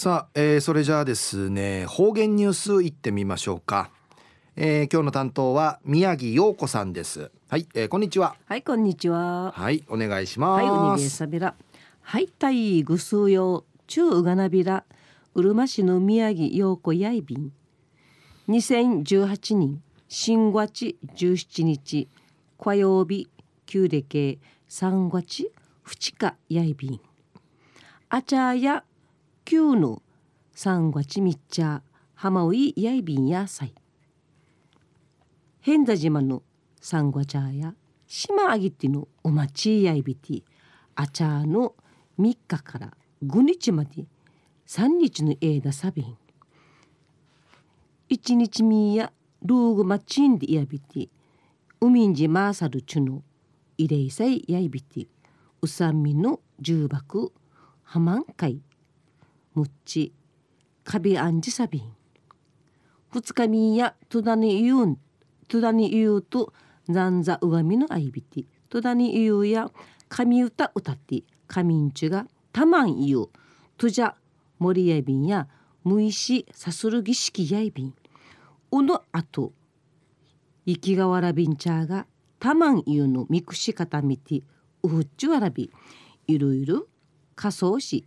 さあ、えー、それじゃあですね方言ニュースいってみましょうか、えー、今日の担当は宮城陽子さんです。はい、えー、こんにちは。はいこんにちは。はいお願いします。はいおにげさびら。はいたいぐすうよ中うがなびら。うるま市の宮城陽子やいびん。2018年新月17日火曜日旧暦3月2日やいびん。あちゃや旧の三月みっちゃ浜ういやいびんやさい変座島の三月や島あぎてのおまちやいびてあちゃの3日から5日まで3日の間サビン1日みやルーグマチンでやびて海んじマーサルチュの慰霊祭やいびてうさみの重箱ハマンカイむっちカビアンジサビン二日みやとだに言うんとだに言うと残座うがみのあいびてとだに言うや神歌歌って神んちがたまん言うとじゃ森やびんやむいしさする儀式やいびんうのあと生きがわらびんちゃがたまん言うのみくし方みてうふっちゅわらびいろいろ仮装し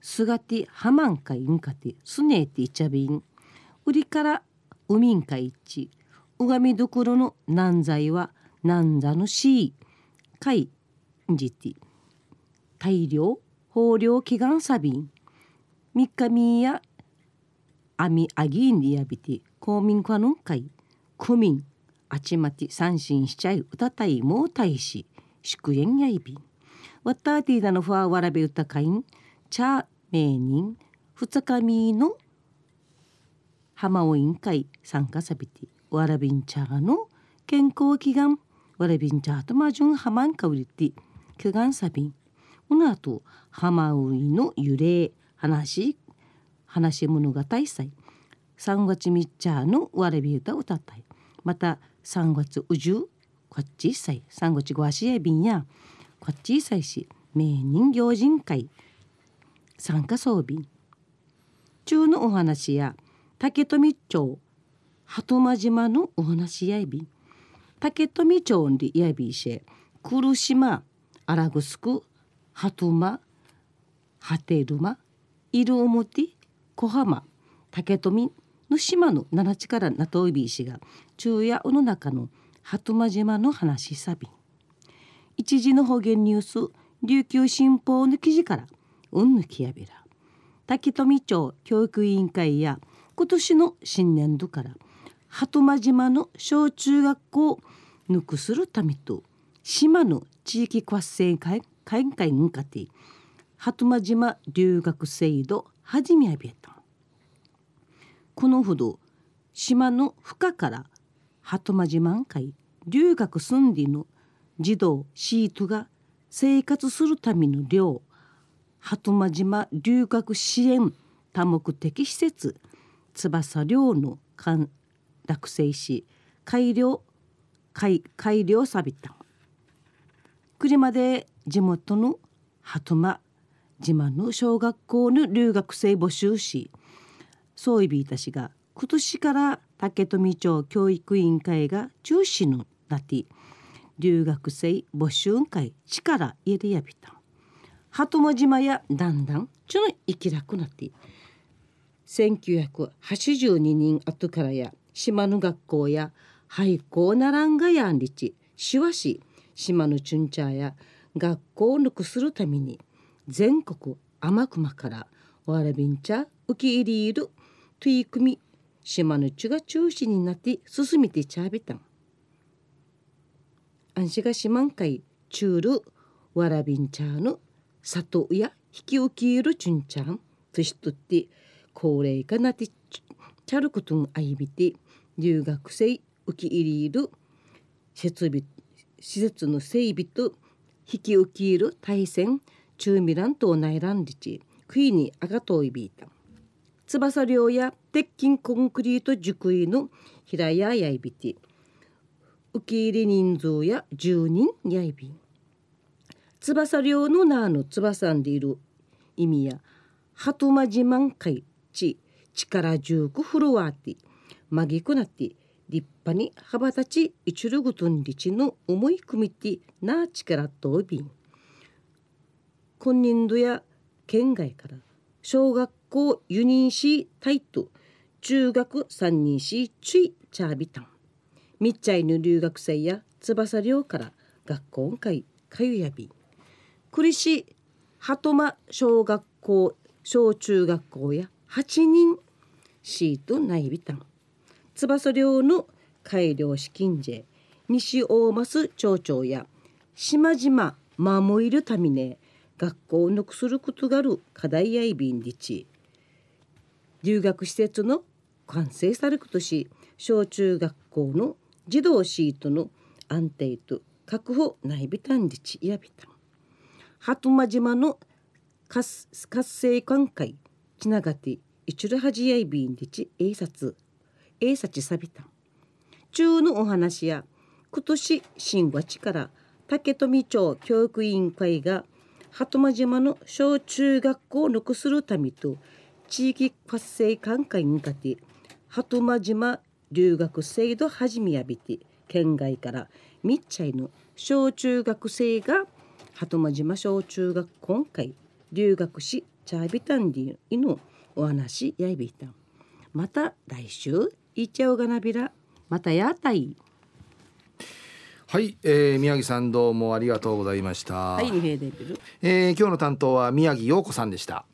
すがてはまんかいんかてすねえていちゃびん。売りからうみんかいち。うがみどころのなんざいはなんざのしい。かいんじて。大量豊漁祈願サビン三日みやあみあぎんりやびて。公民館の会区民あちまち三振しちゃいうたたいもうたいし。祝宴やいびん。わたティーダのふわわらべうたかいん。チャー名人二日みの浜尾委員会参加さびてわらびんちゃがの健康祈願わらびんちゃとまじゅんはまんかうりて祈願さびんこの後浜尾の揺れ話話物語祭。3月みっちゃのわらび歌歌ったい。また3月うじゅうこっちさい3月ご足やびんや。こっちさいし名人行人会。参加装備。中のお話や竹富町鳩間島のお話やいび。竹富町にやびいし来島荒城鳩間波照間いる表小浜竹富の島の七力なといびいしが昼夜の中の鳩間島の話さび。一時の方言ニュース琉球新報の記事からうんぬきやびら。滝富町教育委員会や今年の新年度から鳩間島の小中学校を抜くするためと島の地域活性会会会に向かって鳩間島留学制度始めやびたこのほど島の深から鳩間島会留学すんでの児童シートが生活するための寮鳩間島留学支援多目的施設翼寮の落成し改良改改良さびた。車で地元の鳩間島の小学校の留学生募集しそういびいたしが今年から竹富町教育委員会が中止のなって留学生募集会力入れやびた。鳩間島やだんだんちょの生きなくなって1982人後からや島の学校や廃校ならんがやんりちしわし島のチュンチャーや学校を抜くするために全国天熊からわらびんちゃ受け入れる取り組み島の地が中心になって進めてちゃびたん。安心が島んかい。チュールわらびんちゃの里や引き受けるちゅんちゃんとしとって高齢化なってちゃることんあいびて留学生受け入れる設備施設の整備と引き受ける対戦中ミランと内乱リチクイにあがといびいた。翼寮や鉄筋コンクリート熟位の平屋やいびて受け入れ人数や住人やいびん。翼寮の名の翼んでいる意味や鳩間自慢会ち力十九フロアティまぎくなって立派に羽ばたち一るぐとんりちの思い組みてな力とびん。今年度や県外から小学校輸入しタイト中学三人しちいチャービタン。みっちゃいの留学生や翼寮から学校会かゆやびん。栗市鳩間小学校小中学校や8人シート内ビタン翼寮の改良資金税。西大増町長や島々守るためね学校をのくすることがある課題やいびんりち留学施設の完成されることし小中学校の児童シートの安定と確保内ビタンリチやびたん。鳩間島の活活性館会ちながって一ルハジやいびんリチ英察英察さびた。中のお話や今年新和地から竹富町教育委員会が鳩間島の小中学校を残するためと地域活性館会にかて鳩間島留学制度始めやびて県外からみっちゃいの小中学生が鳩間島小中学今回留学しチャービタンディのお話やいびたんまた来週いっちゃうがなびらまたやたいはい、えー、宮城さんどうもありがとうございました。はい。えー、今日の担当は宮城陽子さんでした。